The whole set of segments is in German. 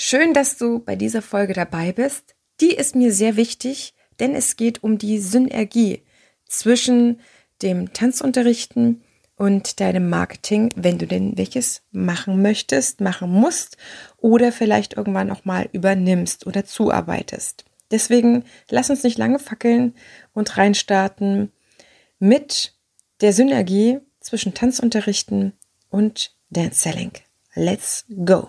Schön, dass du bei dieser Folge dabei bist. Die ist mir sehr wichtig, denn es geht um die Synergie zwischen dem Tanzunterrichten und deinem Marketing, wenn du denn welches machen möchtest, machen musst oder vielleicht irgendwann auch mal übernimmst oder zuarbeitest. Deswegen lass uns nicht lange fackeln und reinstarten mit der Synergie zwischen Tanzunterrichten und Dance Selling. Let's go!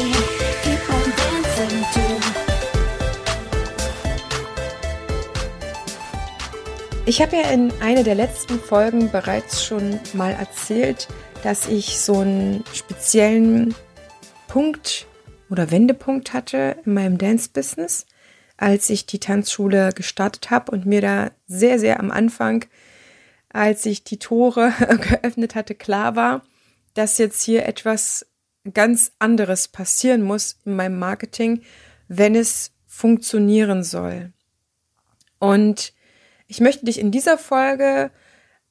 Ich habe ja in einer der letzten Folgen bereits schon mal erzählt, dass ich so einen speziellen Punkt oder Wendepunkt hatte in meinem Dance-Business, als ich die Tanzschule gestartet habe und mir da sehr, sehr am Anfang, als ich die Tore geöffnet hatte, klar war, dass jetzt hier etwas ganz anderes passieren muss in meinem Marketing, wenn es funktionieren soll. Und ich möchte dich in dieser Folge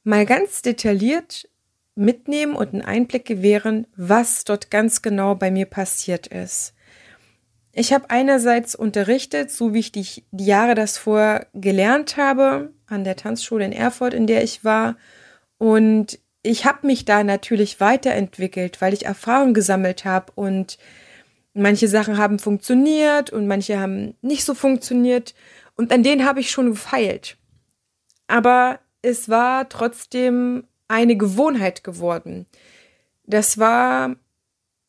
mal ganz detailliert mitnehmen und einen Einblick gewähren, was dort ganz genau bei mir passiert ist. Ich habe einerseits unterrichtet, so wie ich die, Jahre das vorher gelernt habe, an der Tanzschule in Erfurt, in der ich war. Und ich habe mich da natürlich weiterentwickelt, weil ich Erfahrung gesammelt habe und manche Sachen haben funktioniert und manche haben nicht so funktioniert und an denen habe ich schon gefeilt. Aber es war trotzdem eine Gewohnheit geworden. Das war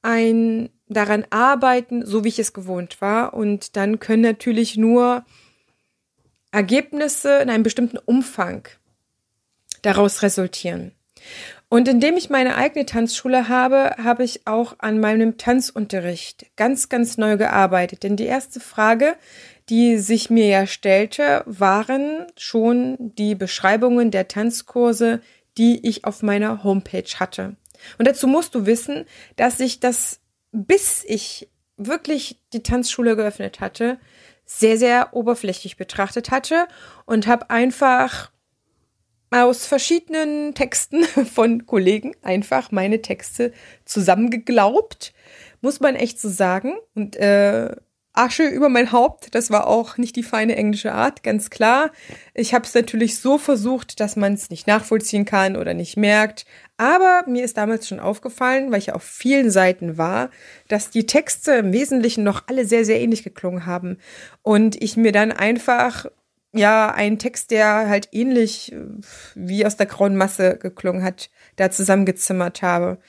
ein daran arbeiten, so wie ich es gewohnt war und dann können natürlich nur Ergebnisse in einem bestimmten Umfang daraus resultieren. Und indem ich meine eigene Tanzschule habe, habe ich auch an meinem Tanzunterricht ganz, ganz neu gearbeitet. Denn die erste Frage, die sich mir ja stellte, waren schon die Beschreibungen der Tanzkurse, die ich auf meiner Homepage hatte. Und dazu musst du wissen, dass ich das, bis ich wirklich die Tanzschule geöffnet hatte, sehr, sehr oberflächlich betrachtet hatte und habe einfach aus verschiedenen Texten von Kollegen einfach meine Texte zusammengeglaubt, muss man echt so sagen. Und äh, Asche über mein Haupt, das war auch nicht die feine englische Art, ganz klar. Ich habe es natürlich so versucht, dass man es nicht nachvollziehen kann oder nicht merkt. Aber mir ist damals schon aufgefallen, weil ich auf vielen Seiten war, dass die Texte im Wesentlichen noch alle sehr, sehr ähnlich geklungen haben. Und ich mir dann einfach ja, ein Text, der halt ähnlich äh, wie aus der grauen Masse geklungen hat, da zusammengezimmert habe.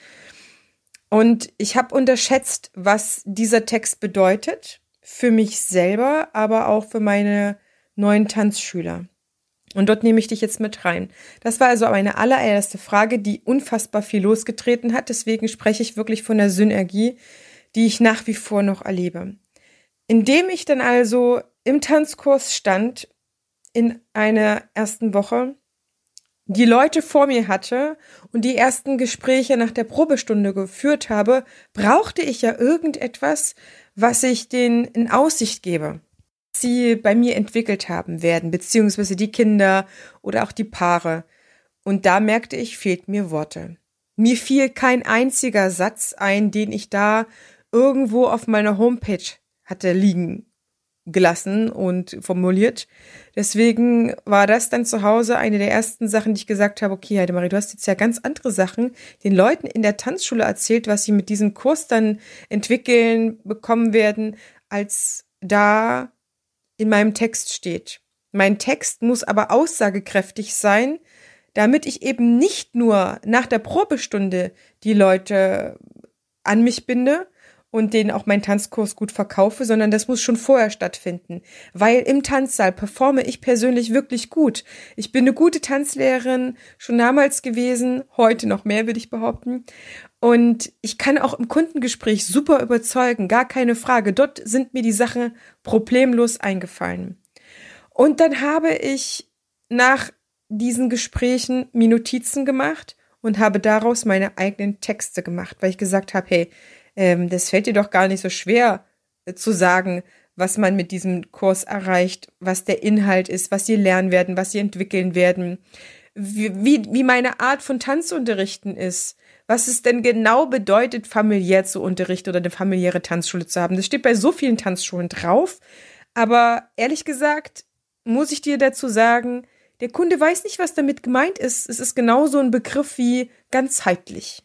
Und ich habe unterschätzt, was dieser Text bedeutet für mich selber, aber auch für meine neuen Tanzschüler. Und dort nehme ich dich jetzt mit rein. Das war also meine allererste Frage, die unfassbar viel losgetreten hat. Deswegen spreche ich wirklich von der Synergie, die ich nach wie vor noch erlebe. Indem ich dann also im Tanzkurs stand in einer ersten Woche die Leute vor mir hatte und die ersten Gespräche nach der Probestunde geführt habe, brauchte ich ja irgendetwas, was ich denen in Aussicht gebe. Sie bei mir entwickelt haben werden, beziehungsweise die Kinder oder auch die Paare. Und da merkte ich, fehlt mir Worte. Mir fiel kein einziger Satz ein, den ich da irgendwo auf meiner Homepage hatte liegen gelassen und formuliert. Deswegen war das dann zu Hause eine der ersten Sachen, die ich gesagt habe, okay, Heidemarie, du hast jetzt ja ganz andere Sachen den Leuten in der Tanzschule erzählt, was sie mit diesem Kurs dann entwickeln, bekommen werden, als da in meinem Text steht. Mein Text muss aber aussagekräftig sein, damit ich eben nicht nur nach der Probestunde die Leute an mich binde und denen auch meinen Tanzkurs gut verkaufe, sondern das muss schon vorher stattfinden. Weil im Tanzsaal performe ich persönlich wirklich gut. Ich bin eine gute Tanzlehrerin, schon damals gewesen, heute noch mehr, würde ich behaupten. Und ich kann auch im Kundengespräch super überzeugen, gar keine Frage. Dort sind mir die Sachen problemlos eingefallen. Und dann habe ich nach diesen Gesprächen mir Notizen gemacht und habe daraus meine eigenen Texte gemacht, weil ich gesagt habe, hey, ähm, das fällt dir doch gar nicht so schwer äh, zu sagen, was man mit diesem Kurs erreicht, was der Inhalt ist, was sie lernen werden, was sie entwickeln werden, wie, wie, wie meine Art von Tanzunterrichten ist, was es denn genau bedeutet, familiär zu unterrichten oder eine familiäre Tanzschule zu haben. Das steht bei so vielen Tanzschulen drauf. Aber ehrlich gesagt, muss ich dir dazu sagen, der Kunde weiß nicht, was damit gemeint ist. Es ist genauso ein Begriff wie ganzheitlich.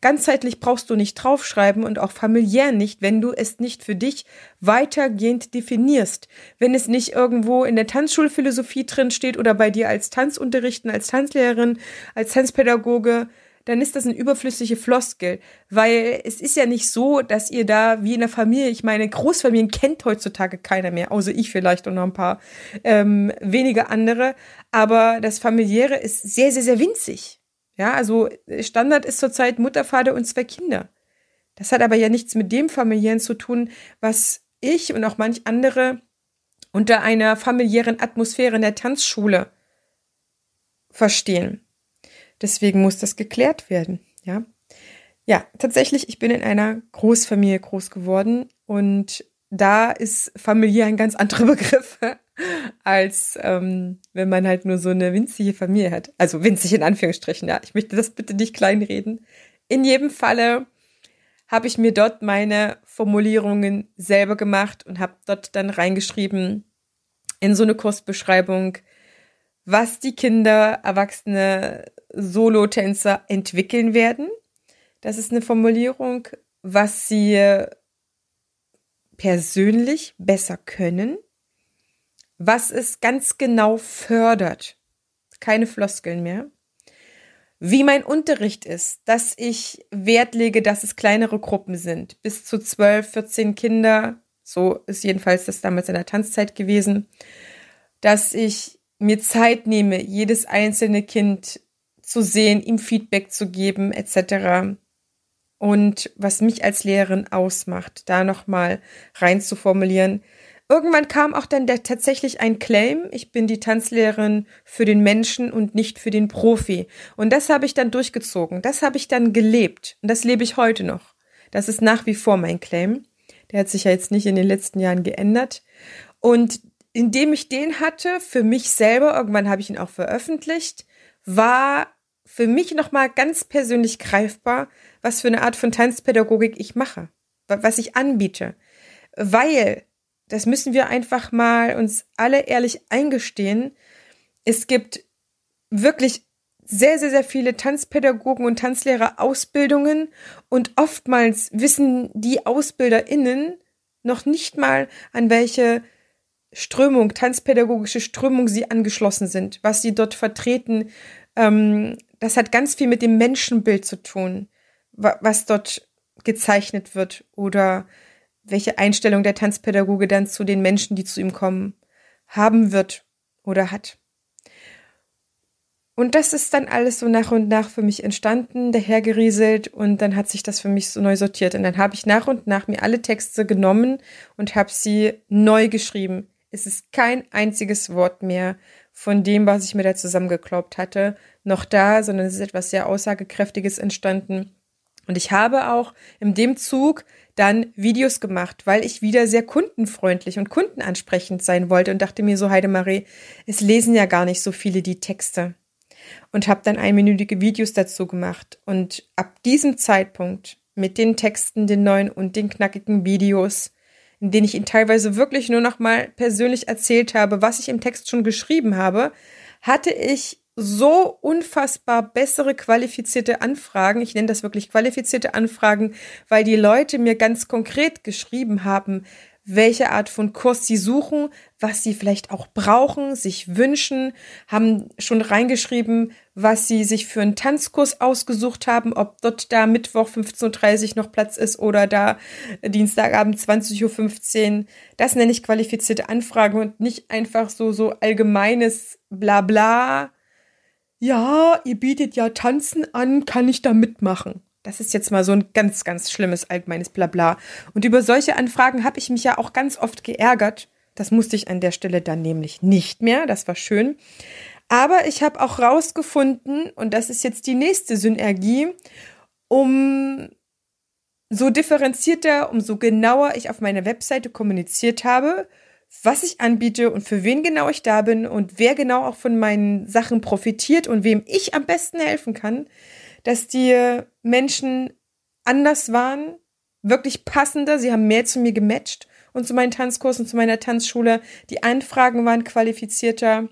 Ganzheitlich brauchst du nicht draufschreiben und auch familiär nicht, wenn du es nicht für dich weitergehend definierst. Wenn es nicht irgendwo in der Tanzschulphilosophie drin steht oder bei dir als Tanzunterrichten, als Tanzlehrerin, als Tanzpädagoge, dann ist das eine überflüssige Floskel, weil es ist ja nicht so, dass ihr da wie in der Familie, ich meine, Großfamilien kennt heutzutage keiner mehr, außer ich vielleicht und noch ein paar ähm, wenige andere, aber das familiäre ist sehr, sehr, sehr winzig. Ja, also Standard ist zurzeit Mutter, Vater und zwei Kinder. Das hat aber ja nichts mit dem familiären zu tun, was ich und auch manch andere unter einer familiären Atmosphäre in der Tanzschule verstehen. Deswegen muss das geklärt werden, ja. Ja, tatsächlich, ich bin in einer Großfamilie groß geworden und da ist Familie ein ganz anderer Begriff als ähm, wenn man halt nur so eine winzige Familie hat. Also winzig in Anführungsstrichen, ja. Ich möchte das bitte nicht kleinreden. In jedem Falle habe ich mir dort meine Formulierungen selber gemacht und habe dort dann reingeschrieben in so eine Kursbeschreibung, was die Kinder, Erwachsene, Solotänzer entwickeln werden. Das ist eine Formulierung, was sie persönlich besser können was es ganz genau fördert. Keine Floskeln mehr. Wie mein Unterricht ist, dass ich Wert lege, dass es kleinere Gruppen sind, bis zu 12, 14 Kinder, so ist jedenfalls das damals in der Tanzzeit gewesen, dass ich mir Zeit nehme, jedes einzelne Kind zu sehen, ihm Feedback zu geben, etc. Und was mich als Lehrerin ausmacht, da nochmal rein zu formulieren, Irgendwann kam auch dann der, tatsächlich ein Claim, ich bin die Tanzlehrerin für den Menschen und nicht für den Profi. Und das habe ich dann durchgezogen, das habe ich dann gelebt und das lebe ich heute noch. Das ist nach wie vor mein Claim. Der hat sich ja jetzt nicht in den letzten Jahren geändert. Und indem ich den hatte, für mich selber, irgendwann habe ich ihn auch veröffentlicht, war für mich nochmal ganz persönlich greifbar, was für eine Art von Tanzpädagogik ich mache, was ich anbiete. Weil das müssen wir einfach mal uns alle ehrlich eingestehen. Es gibt wirklich sehr, sehr, sehr viele Tanzpädagogen und Tanzlehrer-Ausbildungen und oftmals wissen die AusbilderInnen noch nicht mal, an welche Strömung, tanzpädagogische Strömung sie angeschlossen sind, was sie dort vertreten. Ähm, das hat ganz viel mit dem Menschenbild zu tun, was dort gezeichnet wird oder welche Einstellung der Tanzpädagoge dann zu den Menschen, die zu ihm kommen, haben wird oder hat. Und das ist dann alles so nach und nach für mich entstanden, dahergerieselt und dann hat sich das für mich so neu sortiert. Und dann habe ich nach und nach mir alle Texte genommen und habe sie neu geschrieben. Es ist kein einziges Wort mehr von dem, was ich mir da zusammengeklaubt hatte, noch da, sondern es ist etwas sehr Aussagekräftiges entstanden. Und ich habe auch in dem Zug dann Videos gemacht, weil ich wieder sehr kundenfreundlich und kundenansprechend sein wollte und dachte mir so, Heidemarie, es lesen ja gar nicht so viele die Texte. Und habe dann einminütige Videos dazu gemacht. Und ab diesem Zeitpunkt mit den Texten, den neuen und den knackigen Videos, in denen ich ihn teilweise wirklich nur noch mal persönlich erzählt habe, was ich im Text schon geschrieben habe, hatte ich so unfassbar bessere qualifizierte Anfragen. Ich nenne das wirklich qualifizierte Anfragen, weil die Leute mir ganz konkret geschrieben haben, welche Art von Kurs sie suchen, was sie vielleicht auch brauchen, sich wünschen, haben schon reingeschrieben, was sie sich für einen Tanzkurs ausgesucht haben, ob dort da Mittwoch 15.30 Uhr noch Platz ist oder da Dienstagabend 20.15 Uhr. Das nenne ich qualifizierte Anfrage und nicht einfach so, so allgemeines Blabla. Ja, ihr bietet ja Tanzen an, kann ich da mitmachen? Das ist jetzt mal so ein ganz, ganz schlimmes allgemeines Blabla. Und über solche Anfragen habe ich mich ja auch ganz oft geärgert das musste ich an der Stelle dann nämlich nicht mehr. Das war schön. Aber ich habe auch rausgefunden, und das ist jetzt die nächste Synergie, um so differenzierter, umso genauer ich auf meiner Webseite kommuniziert habe, was ich anbiete und für wen genau ich da bin und wer genau auch von meinen Sachen profitiert und wem ich am besten helfen kann, dass die Menschen anders waren, wirklich passender, sie haben mehr zu mir gematcht und zu meinen Tanzkursen, zu meiner Tanzschule. Die Anfragen waren qualifizierter.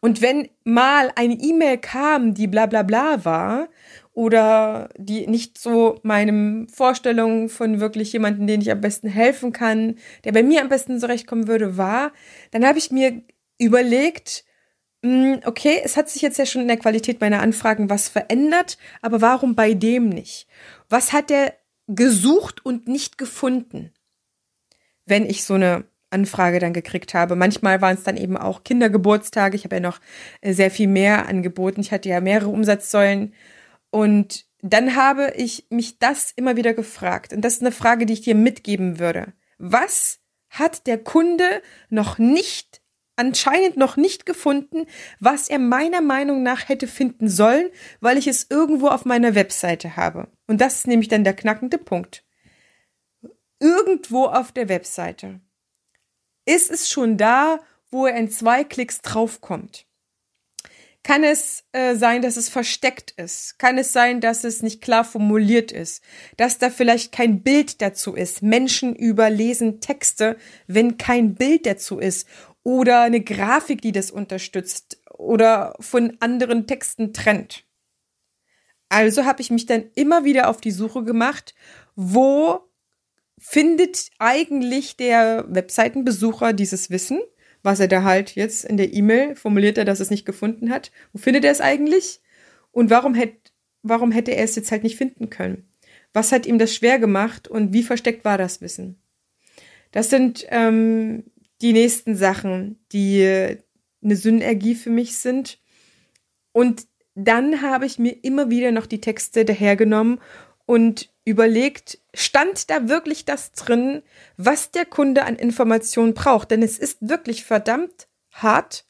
Und wenn mal eine E-Mail kam, die bla bla bla war oder die nicht so meinem Vorstellungen von wirklich jemanden, den ich am besten helfen kann, der bei mir am besten zurechtkommen würde, war, dann habe ich mir überlegt, hm, okay, es hat sich jetzt ja schon in der Qualität meiner Anfragen was verändert, aber warum bei dem nicht? Was hat der gesucht und nicht gefunden? wenn ich so eine Anfrage dann gekriegt habe. Manchmal waren es dann eben auch Kindergeburtstage. Ich habe ja noch äh, sehr viel mehr angeboten. Ich hatte ja mehrere Umsatzsäulen. Und dann habe ich mich das immer wieder gefragt. Und das ist eine Frage, die ich dir mitgeben würde. Was hat der Kunde noch nicht, anscheinend noch nicht gefunden, was er meiner Meinung nach hätte finden sollen, weil ich es irgendwo auf meiner Webseite habe? Und das ist nämlich dann der knackende Punkt irgendwo auf der Webseite ist es schon da, wo er in zwei Klicks draufkommt. Kann es äh, sein, dass es versteckt ist? Kann es sein, dass es nicht klar formuliert ist? Dass da vielleicht kein Bild dazu ist? Menschen überlesen Texte, wenn kein Bild dazu ist. Oder eine Grafik, die das unterstützt. Oder von anderen Texten trennt. Also habe ich mich dann immer wieder auf die Suche gemacht, wo findet eigentlich der Webseitenbesucher dieses Wissen, was er da halt jetzt in der E-Mail formuliert er, dass er es nicht gefunden hat. Wo findet er es eigentlich? Und warum hätte, warum hätte er es jetzt halt nicht finden können? Was hat ihm das schwer gemacht und wie versteckt war das Wissen? Das sind ähm, die nächsten Sachen, die eine Synergie für mich sind. Und dann habe ich mir immer wieder noch die Texte dahergenommen und überlegt, stand da wirklich das drin, was der Kunde an Informationen braucht? Denn es ist wirklich verdammt hart,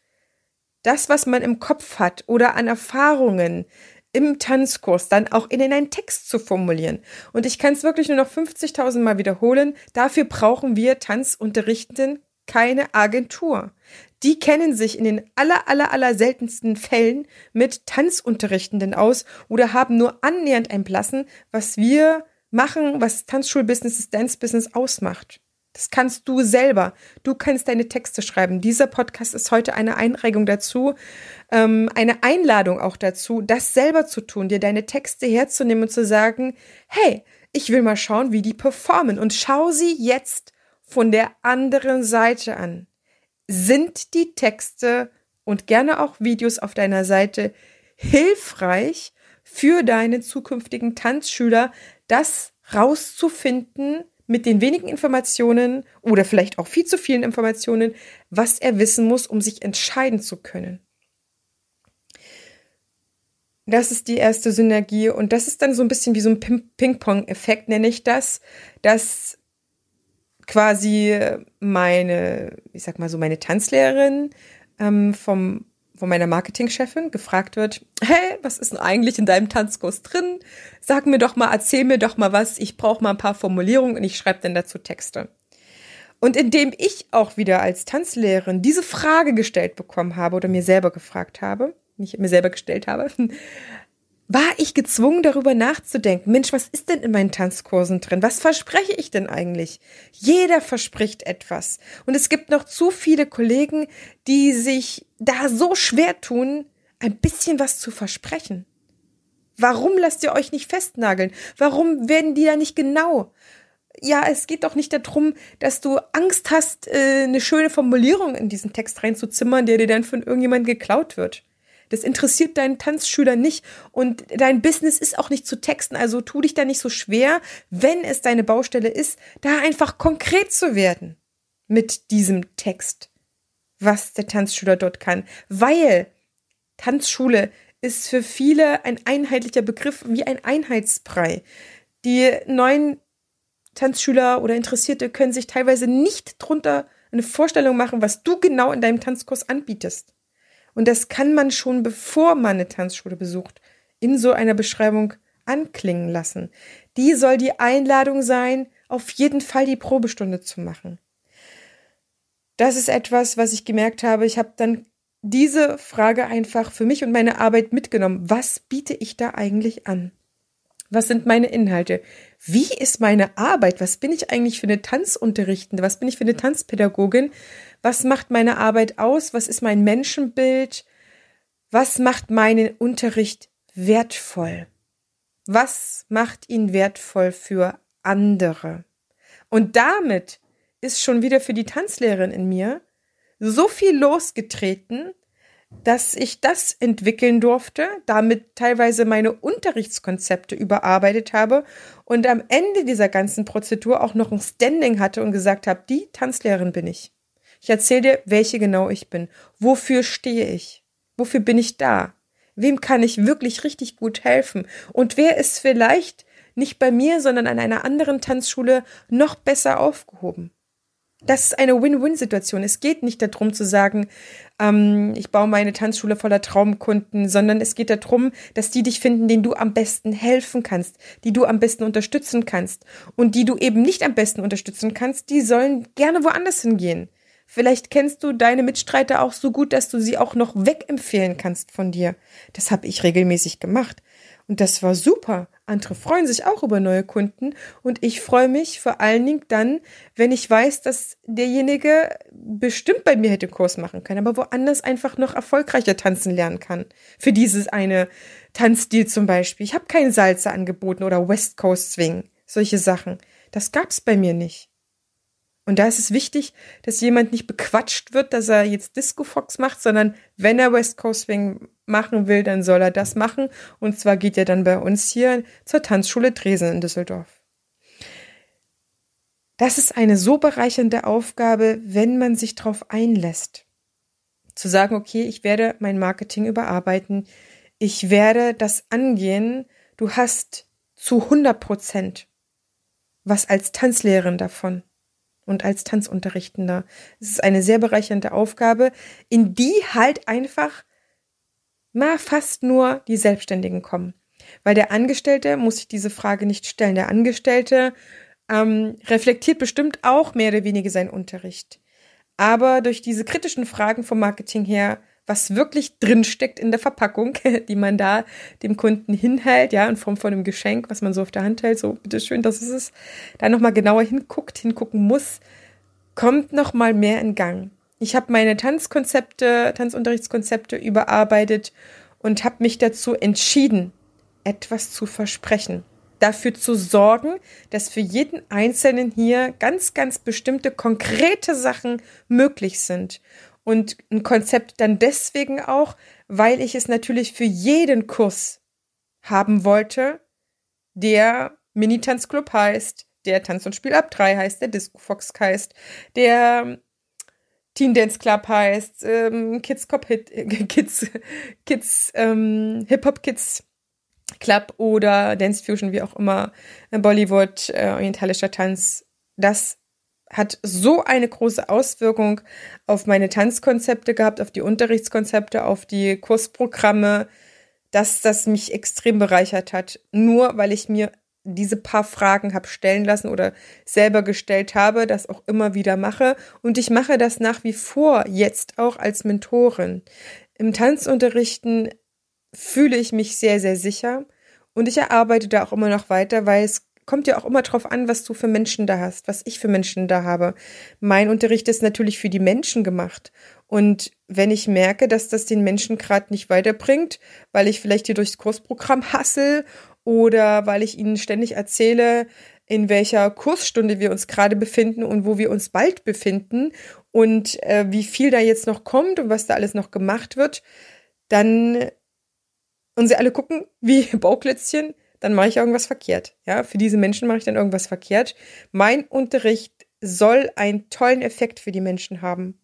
das, was man im Kopf hat oder an Erfahrungen im Tanzkurs dann auch in einen Text zu formulieren. Und ich kann es wirklich nur noch 50.000 Mal wiederholen. Dafür brauchen wir Tanzunterrichtenden keine Agentur. Die kennen sich in den aller, aller, aller seltensten Fällen mit Tanzunterrichtenden aus oder haben nur annähernd ein Blassen, was wir machen, was Tanzschulbusiness, das Dance-Business ausmacht. Das kannst du selber. Du kannst deine Texte schreiben. Dieser Podcast ist heute eine Einregung dazu, ähm, eine Einladung auch dazu, das selber zu tun, dir deine Texte herzunehmen und zu sagen, hey, ich will mal schauen, wie die performen und schau sie jetzt von der anderen Seite an. Sind die Texte und gerne auch Videos auf deiner Seite hilfreich für deine zukünftigen Tanzschüler, das rauszufinden mit den wenigen Informationen oder vielleicht auch viel zu vielen Informationen, was er wissen muss, um sich entscheiden zu können. Das ist die erste Synergie und das ist dann so ein bisschen wie so ein Ping-Pong-Effekt, nenne ich das, dass quasi meine, ich sag mal so, meine Tanzlehrerin ähm, vom, von meiner Marketingchefin gefragt wird, hey, was ist denn eigentlich in deinem Tanzkurs drin? Sag mir doch mal, erzähl mir doch mal was, ich brauche mal ein paar Formulierungen und ich schreibe dann dazu Texte. Und indem ich auch wieder als Tanzlehrerin diese Frage gestellt bekommen habe oder mir selber gefragt habe, nicht mir selber gestellt habe, war ich gezwungen, darüber nachzudenken. Mensch, was ist denn in meinen Tanzkursen drin? Was verspreche ich denn eigentlich? Jeder verspricht etwas. Und es gibt noch zu viele Kollegen, die sich da so schwer tun, ein bisschen was zu versprechen. Warum lasst ihr euch nicht festnageln? Warum werden die da nicht genau? ja, es geht doch nicht darum, dass du Angst hast, äh, eine schöne Formulierung in diesen Text reinzuzimmern, der dir dann von irgendjemandem geklaut wird. Das interessiert deinen Tanzschüler nicht und dein Business ist auch nicht zu texten, also tu dich da nicht so schwer, wenn es deine Baustelle ist, da einfach konkret zu werden mit diesem Text, was der Tanzschüler dort kann, weil Tanzschule ist für viele ein einheitlicher Begriff wie ein Einheitsbrei. Die neuen Tanzschüler oder Interessierte können sich teilweise nicht drunter eine Vorstellung machen, was du genau in deinem Tanzkurs anbietest. Und das kann man schon, bevor man eine Tanzschule besucht, in so einer Beschreibung anklingen lassen. Die soll die Einladung sein, auf jeden Fall die Probestunde zu machen. Das ist etwas, was ich gemerkt habe. Ich habe dann diese Frage einfach für mich und meine Arbeit mitgenommen. Was biete ich da eigentlich an? Was sind meine Inhalte? Wie ist meine Arbeit? Was bin ich eigentlich für eine Tanzunterrichtende? Was bin ich für eine Tanzpädagogin? Was macht meine Arbeit aus? Was ist mein Menschenbild? Was macht meinen Unterricht wertvoll? Was macht ihn wertvoll für andere? Und damit ist schon wieder für die Tanzlehrerin in mir so viel losgetreten, dass ich das entwickeln durfte, damit teilweise meine Unterrichtskonzepte überarbeitet habe und am Ende dieser ganzen Prozedur auch noch ein Standing hatte und gesagt habe, die Tanzlehrerin bin ich. Ich erzähle dir, welche genau ich bin. Wofür stehe ich? Wofür bin ich da? Wem kann ich wirklich richtig gut helfen? Und wer ist vielleicht nicht bei mir, sondern an einer anderen Tanzschule noch besser aufgehoben? Das ist eine Win-Win-Situation. Es geht nicht darum zu sagen, ähm, ich baue meine Tanzschule voller Traumkunden, sondern es geht darum, dass die dich finden, denen du am besten helfen kannst, die du am besten unterstützen kannst. Und die du eben nicht am besten unterstützen kannst, die sollen gerne woanders hingehen. Vielleicht kennst du deine Mitstreiter auch so gut, dass du sie auch noch wegempfehlen kannst von dir. Das habe ich regelmäßig gemacht. Und das war super. Andere freuen sich auch über neue Kunden. Und ich freue mich vor allen Dingen dann, wenn ich weiß, dass derjenige bestimmt bei mir hätte Kurs machen können, aber woanders einfach noch erfolgreicher tanzen lernen kann. Für dieses eine Tanzstil zum Beispiel. Ich habe keinen Salzer angeboten oder West Coast Swing. Solche Sachen. Das gab's bei mir nicht. Und da ist es wichtig, dass jemand nicht bequatscht wird, dass er jetzt Disco Fox macht, sondern wenn er West Coast Swing machen will, dann soll er das machen. Und zwar geht er dann bei uns hier zur Tanzschule Dresden in Düsseldorf. Das ist eine so bereichernde Aufgabe, wenn man sich darauf einlässt. Zu sagen, okay, ich werde mein Marketing überarbeiten, ich werde das angehen, du hast zu 100 Prozent was als Tanzlehrerin davon und als Tanzunterrichtender. Es ist eine sehr bereichernde Aufgabe, in die halt einfach mal fast nur die Selbstständigen kommen. Weil der Angestellte muss sich diese Frage nicht stellen. Der Angestellte ähm, reflektiert bestimmt auch mehr oder weniger seinen Unterricht. Aber durch diese kritischen Fragen vom Marketing her was wirklich drinsteckt in der Verpackung, die man da dem Kunden hinhält, ja, in Form von einem Geschenk, was man so auf der Hand hält, so, bitteschön, das ist es, da nochmal genauer hinguckt, hingucken muss, kommt nochmal mehr in Gang. Ich habe meine Tanzkonzepte, Tanzunterrichtskonzepte überarbeitet und habe mich dazu entschieden, etwas zu versprechen. Dafür zu sorgen, dass für jeden Einzelnen hier ganz, ganz bestimmte konkrete Sachen möglich sind und ein Konzept dann deswegen auch, weil ich es natürlich für jeden Kurs haben wollte, der Mini-Tanzclub heißt, der Tanz- und Spiel ab 3 heißt, der Disco Fox heißt, der Teen Dance Club heißt, ähm, Kids Cop Hit, äh, Kids, Kids, ähm, Hip Hop Kids Club oder Dance Fusion, wie auch immer, Bollywood, äh, orientalischer Tanz. Das hat so eine große Auswirkung auf meine Tanzkonzepte gehabt, auf die Unterrichtskonzepte, auf die Kursprogramme, dass das mich extrem bereichert hat. Nur weil ich mir diese paar Fragen habe stellen lassen oder selber gestellt habe, das auch immer wieder mache. Und ich mache das nach wie vor jetzt auch als Mentorin. Im Tanzunterrichten fühle ich mich sehr, sehr sicher und ich erarbeite da auch immer noch weiter, weil es kommt ja auch immer drauf an, was du für Menschen da hast, was ich für Menschen da habe. Mein Unterricht ist natürlich für die Menschen gemacht. Und wenn ich merke, dass das den Menschen gerade nicht weiterbringt, weil ich vielleicht hier durchs Kursprogramm hassel oder weil ich ihnen ständig erzähle, in welcher Kursstunde wir uns gerade befinden und wo wir uns bald befinden und äh, wie viel da jetzt noch kommt und was da alles noch gemacht wird, dann und sie alle gucken wie Bauklötzchen, dann mache ich irgendwas verkehrt. Ja, für diese Menschen mache ich dann irgendwas verkehrt. Mein Unterricht soll einen tollen Effekt für die Menschen haben.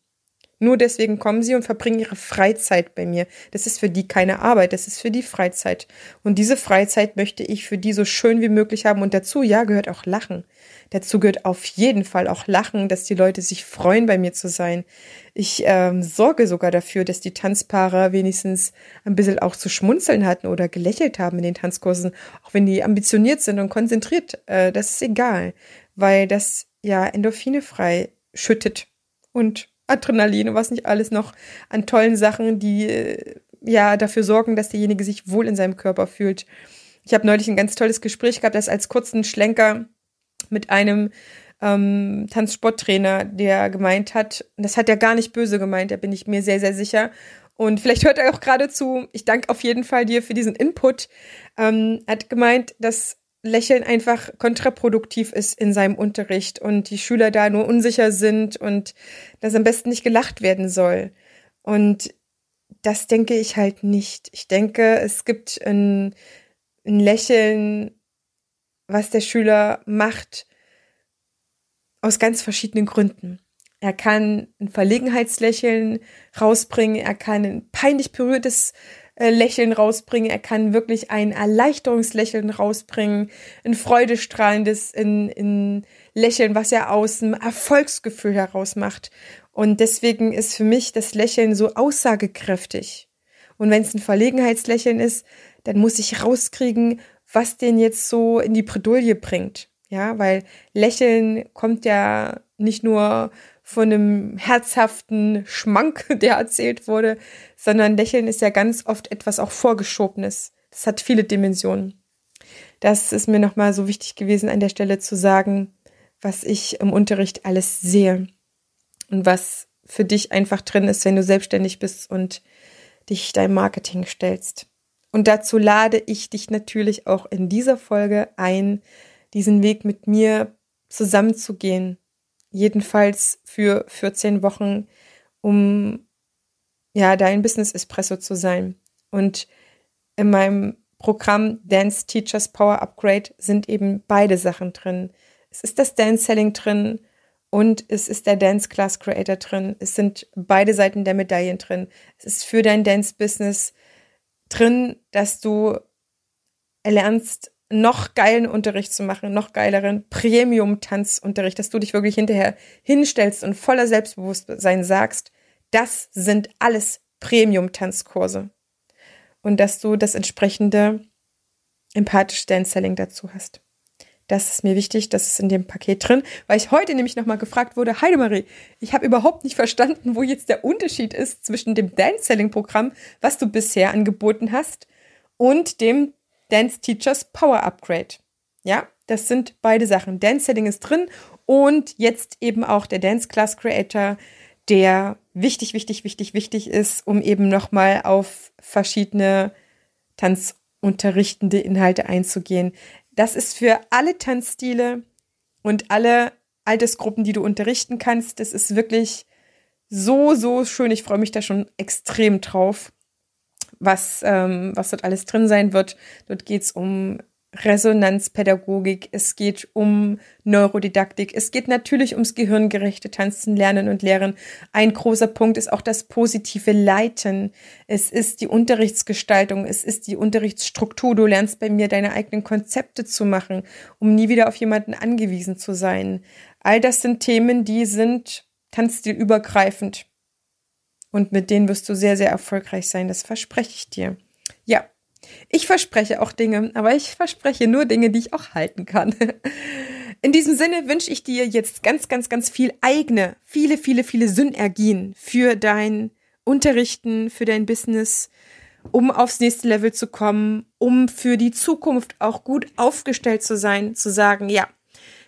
Nur deswegen kommen sie und verbringen ihre Freizeit bei mir. Das ist für die keine Arbeit, das ist für die Freizeit. Und diese Freizeit möchte ich für die so schön wie möglich haben. Und dazu, ja, gehört auch Lachen. Dazu gehört auf jeden Fall auch Lachen, dass die Leute sich freuen, bei mir zu sein. Ich ähm, sorge sogar dafür, dass die Tanzpaare wenigstens ein bisschen auch zu schmunzeln hatten oder gelächelt haben in den Tanzkursen, auch wenn die ambitioniert sind und konzentriert. Äh, das ist egal, weil das ja Endorphine frei schüttet und Adrenalin und was nicht alles noch an tollen Sachen, die äh, ja dafür sorgen, dass derjenige sich wohl in seinem Körper fühlt. Ich habe neulich ein ganz tolles Gespräch gehabt, das als kurzen Schlenker mit einem ähm, Tanzsporttrainer, der gemeint hat, das hat er gar nicht böse gemeint, da bin ich mir sehr, sehr sicher. Und vielleicht hört er auch gerade zu. Ich danke auf jeden Fall dir für diesen Input. Ähm, hat gemeint, dass Lächeln einfach kontraproduktiv ist in seinem Unterricht und die Schüler da nur unsicher sind und dass am besten nicht gelacht werden soll. Und das denke ich halt nicht. Ich denke, es gibt ein, ein Lächeln, was der Schüler macht, aus ganz verschiedenen Gründen. Er kann ein Verlegenheitslächeln rausbringen, er kann ein peinlich berührtes Lächeln rausbringen, er kann wirklich ein Erleichterungslächeln rausbringen, ein freudestrahlendes in, in Lächeln, was er aus dem Erfolgsgefühl heraus macht. Und deswegen ist für mich das Lächeln so aussagekräftig. Und wenn es ein Verlegenheitslächeln ist, dann muss ich rauskriegen, was den jetzt so in die Bredouille bringt. Ja, weil Lächeln kommt ja nicht nur von einem herzhaften Schmank, der erzählt wurde, sondern Lächeln ist ja ganz oft etwas auch Vorgeschobenes. Das hat viele Dimensionen. Das ist mir nochmal so wichtig gewesen, an der Stelle zu sagen, was ich im Unterricht alles sehe und was für dich einfach drin ist, wenn du selbstständig bist und dich dein Marketing stellst. Und dazu lade ich dich natürlich auch in dieser Folge ein, diesen Weg mit mir zusammenzugehen. Jedenfalls für 14 Wochen, um ja dein Business Espresso zu sein. Und in meinem Programm Dance Teachers Power Upgrade sind eben beide Sachen drin. Es ist das Dance Selling drin und es ist der Dance Class Creator drin. Es sind beide Seiten der Medaillen drin. Es ist für dein Dance Business drin, dass du erlernst, noch geilen Unterricht zu machen, noch geileren Premium-Tanzunterricht, dass du dich wirklich hinterher hinstellst und voller Selbstbewusstsein sagst, das sind alles Premium-Tanzkurse. Und dass du das entsprechende empathische Dance-Selling dazu hast. Das ist mir wichtig, das ist in dem Paket drin, weil ich heute nämlich nochmal gefragt wurde, Heidemarie, ich habe überhaupt nicht verstanden, wo jetzt der Unterschied ist zwischen dem Dance-Selling-Programm, was du bisher angeboten hast, und dem Dance Teachers Power Upgrade. Ja, das sind beide Sachen. Dance-Selling ist drin und jetzt eben auch der Dance Class Creator, der wichtig, wichtig, wichtig, wichtig ist, um eben nochmal auf verschiedene tanzunterrichtende Inhalte einzugehen. Das ist für alle Tanzstile und alle Altersgruppen, die du unterrichten kannst. Das ist wirklich so, so schön. Ich freue mich da schon extrem drauf, was, ähm, was dort alles drin sein wird. Dort geht es um Resonanzpädagogik, es geht um Neurodidaktik, es geht natürlich ums gehirngerechte Tanzen, Lernen und Lehren. Ein großer Punkt ist auch das positive Leiten. Es ist die Unterrichtsgestaltung, es ist die Unterrichtsstruktur. Du lernst bei mir deine eigenen Konzepte zu machen, um nie wieder auf jemanden angewiesen zu sein. All das sind Themen, die sind tanzstilübergreifend. Und mit denen wirst du sehr, sehr erfolgreich sein. Das verspreche ich dir. Ja, ich verspreche auch Dinge, aber ich verspreche nur Dinge, die ich auch halten kann. In diesem Sinne wünsche ich dir jetzt ganz, ganz, ganz viel eigene, viele, viele, viele Synergien für dein Unterrichten, für dein Business, um aufs nächste Level zu kommen, um für die Zukunft auch gut aufgestellt zu sein, zu sagen, ja,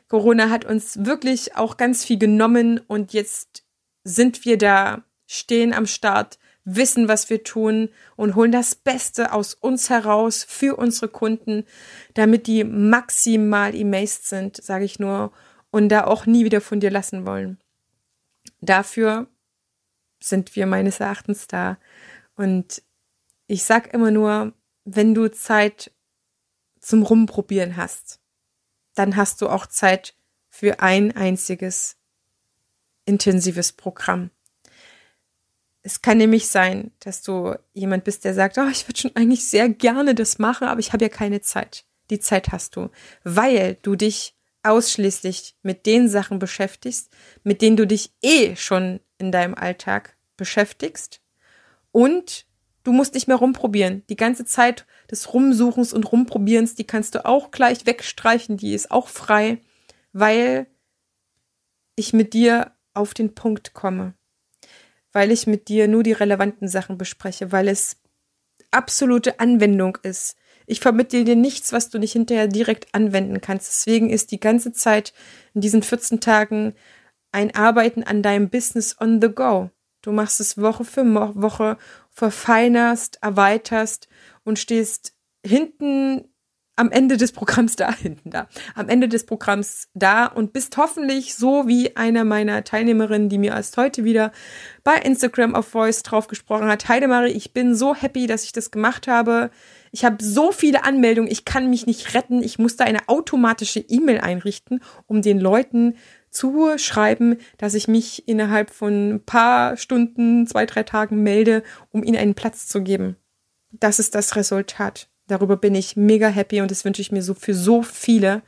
Corona hat uns wirklich auch ganz viel genommen und jetzt sind wir da, stehen am Start, wissen, was wir tun und holen das Beste aus uns heraus für unsere Kunden, damit die maximal amazed sind, sage ich nur, und da auch nie wieder von dir lassen wollen. Dafür sind wir meines Erachtens da. Und ich sag immer nur, wenn du Zeit zum Rumprobieren hast, dann hast du auch Zeit für ein einziges intensives Programm. Es kann nämlich sein, dass du jemand bist, der sagt, oh, ich würde schon eigentlich sehr gerne das machen, aber ich habe ja keine Zeit. Die Zeit hast du, weil du dich ausschließlich mit den Sachen beschäftigst, mit denen du dich eh schon in deinem Alltag beschäftigst und du musst nicht mehr rumprobieren. Die ganze Zeit des Rumsuchens und Rumprobierens, die kannst du auch gleich wegstreichen, die ist auch frei, weil ich mit dir auf den Punkt komme, weil ich mit dir nur die relevanten Sachen bespreche, weil es absolute Anwendung ist. Ich vermittle dir nichts, was du nicht hinterher direkt anwenden kannst. Deswegen ist die ganze Zeit in diesen 14 Tagen ein Arbeiten an deinem Business on the go. Du machst es Woche für Woche, verfeinerst, erweiterst und stehst hinten am Ende des Programms da, hinten da, am Ende des Programms da und bist hoffentlich so wie eine meiner Teilnehmerinnen, die mir erst heute wieder bei Instagram auf Voice drauf gesprochen hat. Heidemarie, ich bin so happy, dass ich das gemacht habe. Ich habe so viele Anmeldungen, ich kann mich nicht retten. Ich musste eine automatische E-Mail einrichten, um den Leuten zu schreiben, dass ich mich innerhalb von ein paar Stunden, zwei, drei Tagen melde, um ihnen einen Platz zu geben. Das ist das Resultat. Darüber bin ich mega happy und das wünsche ich mir so für so viele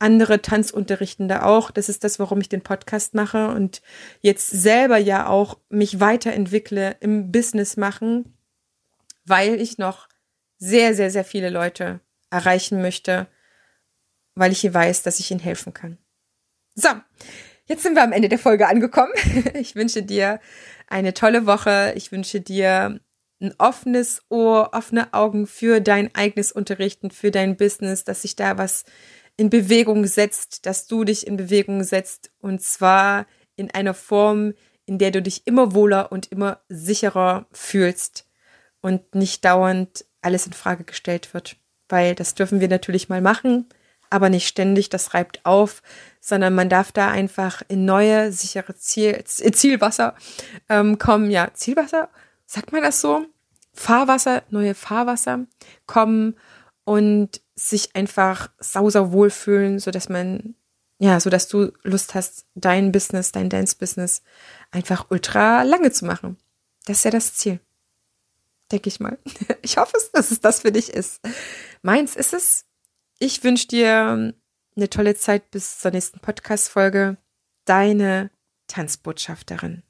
andere Tanzunterrichtende auch. Das ist das, warum ich den Podcast mache und jetzt selber ja auch mich weiterentwickle im Business machen, weil ich noch sehr, sehr, sehr viele Leute erreichen möchte, weil ich hier weiß, dass ich ihnen helfen kann. So, jetzt sind wir am Ende der Folge angekommen. Ich wünsche dir eine tolle Woche. Ich wünsche dir ein offenes Ohr, offene Augen für dein eigenes Unterrichten, für dein Business, dass sich da was in Bewegung setzt, dass du dich in Bewegung setzt und zwar in einer Form, in der du dich immer wohler und immer sicherer fühlst und nicht dauernd alles in Frage gestellt wird, weil das dürfen wir natürlich mal machen aber nicht ständig, das reibt auf, sondern man darf da einfach in neue, sichere Ziel, Zielwasser ähm, kommen. Ja, Zielwasser, sagt man das so? Fahrwasser, neue Fahrwasser kommen und sich einfach sauser wohlfühlen, so dass man, ja, so dass du Lust hast, dein Business, dein Dance-Business einfach ultra lange zu machen. Das ist ja das Ziel. Denke ich mal. Ich hoffe, dass es das für dich ist. Meins ist es, ich wünsche dir eine tolle Zeit bis zur nächsten Podcast-Folge. Deine Tanzbotschafterin.